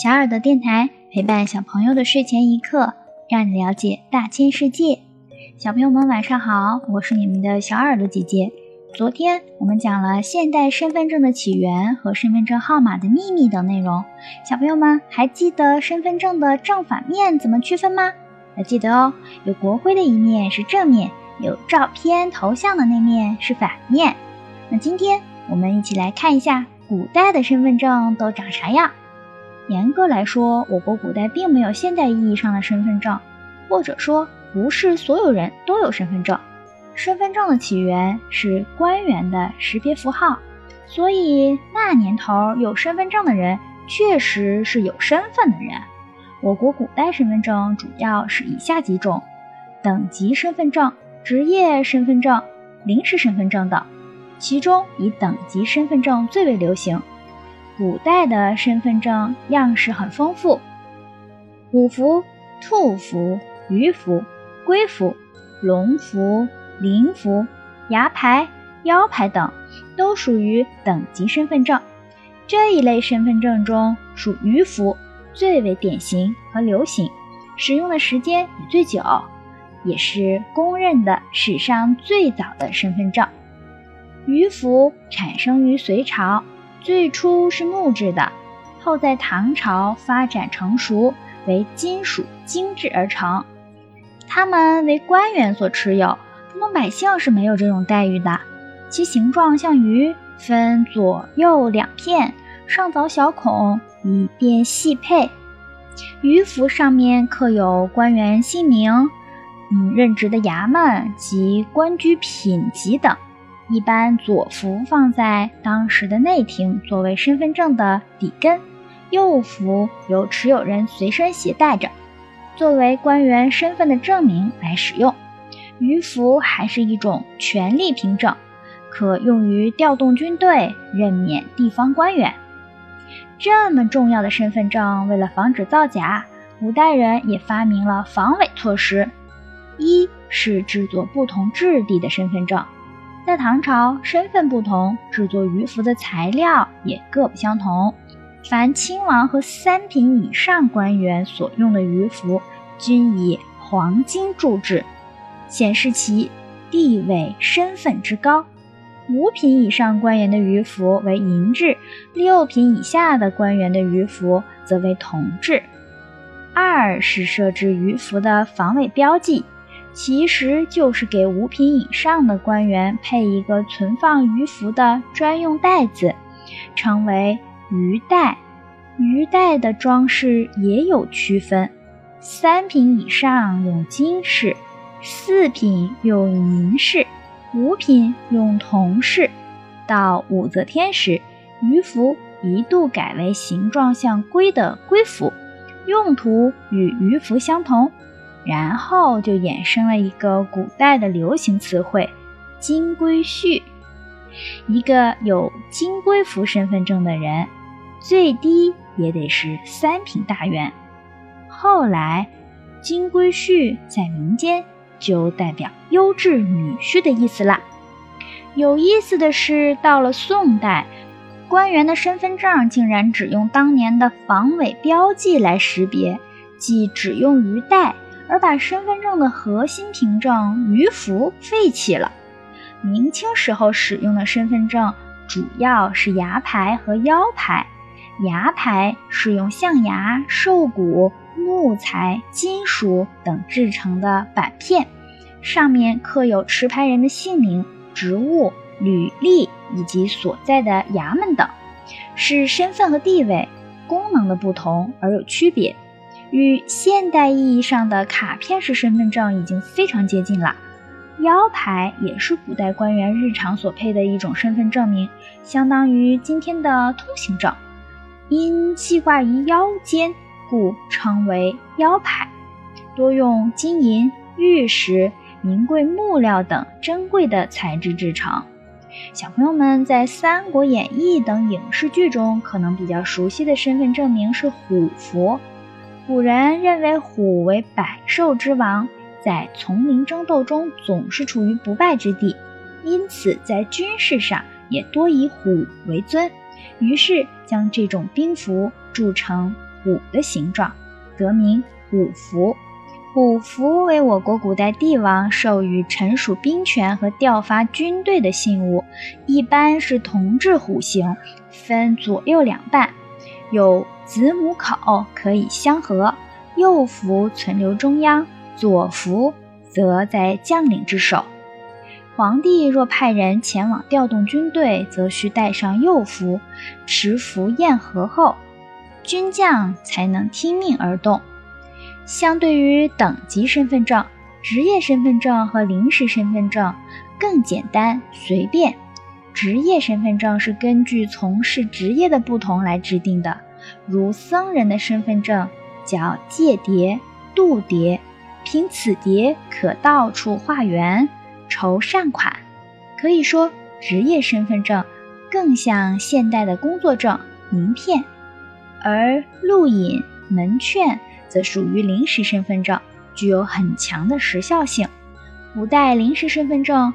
小耳朵电台陪伴小朋友的睡前一刻，让你了解大千世界。小朋友们晚上好，我是你们的小耳朵姐姐。昨天我们讲了现代身份证的起源和身份证号码的秘密等内容，小朋友们还记得身份证的正反面怎么区分吗？要记得哦，有国徽的一面是正面，有照片头像的那面是反面。那今天我们一起来看一下古代的身份证都长啥样。严格来说，我国古代并没有现代意义上的身份证，或者说不是所有人都有身份证。身份证的起源是官员的识别符号，所以那年头有身份证的人确实是有身份的人。我国古代身份证主要是以下几种：等级身份证、职业身份证、临时身份证等，其中以等级身份证最为流行。古代的身份证样式很丰富，虎符、兔符、鱼符、龟符、龙符。灵符、牙牌、腰牌等都属于等级身份证。这一类身份证中，属鱼符最为典型和流行，使用的时间也最久，也是公认的史上最早的身份证。鱼符产生于隋朝，最初是木质的，后在唐朝发展成熟为金属精制而成。它们为官员所持有。普通百姓是没有这种待遇的。其形状像鱼，分左右两片，上凿小孔，以便细配。鱼符上面刻有官员姓名、嗯任职的衙门及官居品级等。一般左符放在当时的内廷，作为身份证的底根；右符由持有人随身携带着，作为官员身份的证明来使用。鱼符还是一种权力凭证，可用于调动军队、任免地方官员。这么重要的身份证，为了防止造假，古代人也发明了防伪措施。一是制作不同质地的身份证，在唐朝，身份不同，制作鱼符的材料也各不相同。凡亲王和三品以上官员所用的鱼符，均以黄金铸制。显示其地位身份之高。五品以上官员的鱼符为银制，六品以下的官员的鱼符则为铜制。二是设置鱼符的防伪标记，其实就是给五品以上的官员配一个存放鱼符的专用袋子，称为鱼袋。鱼袋的装饰也有区分，三品以上用金饰。四品用银饰，五品用铜饰。到武则天时，鱼符一度改为形状像龟的龟符，用途与鱼符相同。然后就衍生了一个古代的流行词汇“金龟婿”。一个有金龟符身份证的人，最低也得是三品大员。后来，金龟婿在民间。就代表优质女婿的意思啦。有意思的是，到了宋代，官员的身份证竟然只用当年的防伪标记来识别，即只用鱼袋，而把身份证的核心凭证鱼符废弃了。明清时候使用的身份证主要是牙牌和腰牌，牙牌是用象牙、兽骨。木材、金属等制成的板片，上面刻有持牌人的姓名、职务、履历以及所在的衙门等，是身份和地位、功能的不同而有区别，与现代意义上的卡片式身份证已经非常接近了。腰牌也是古代官员日常所配的一种身份证明，相当于今天的通行证，因系挂于腰间。故称为腰牌，多用金银、玉石、名贵木料等珍贵的材质制成。小朋友们在《三国演义》等影视剧中可能比较熟悉的身份证明是虎符。古人认为虎为百兽之王，在丛林争斗中总是处于不败之地，因此在军事上也多以虎为尊，于是将这种兵符铸成。虎的形状，得名虎符。虎符为我国古代帝王授予臣属兵权和调发军队的信物，一般是铜制虎形，分左右两半，有子母口可以相合，右符存留中央，左符则在将领之手。皇帝若派人前往调动军队，则需带上右符，持符验合后，军将才能听命而动。相对于等级身份证，职业身份证和临时身份证更简单随便。职业身份证是根据从事职业的不同来制定的，如僧人的身份证叫戒牒、度牒，凭此牒可到处化缘、筹善款。可以说，职业身份证更像现代的工作证、名片，而录引、门券。则属于临时身份证，具有很强的时效性。古代临时身份证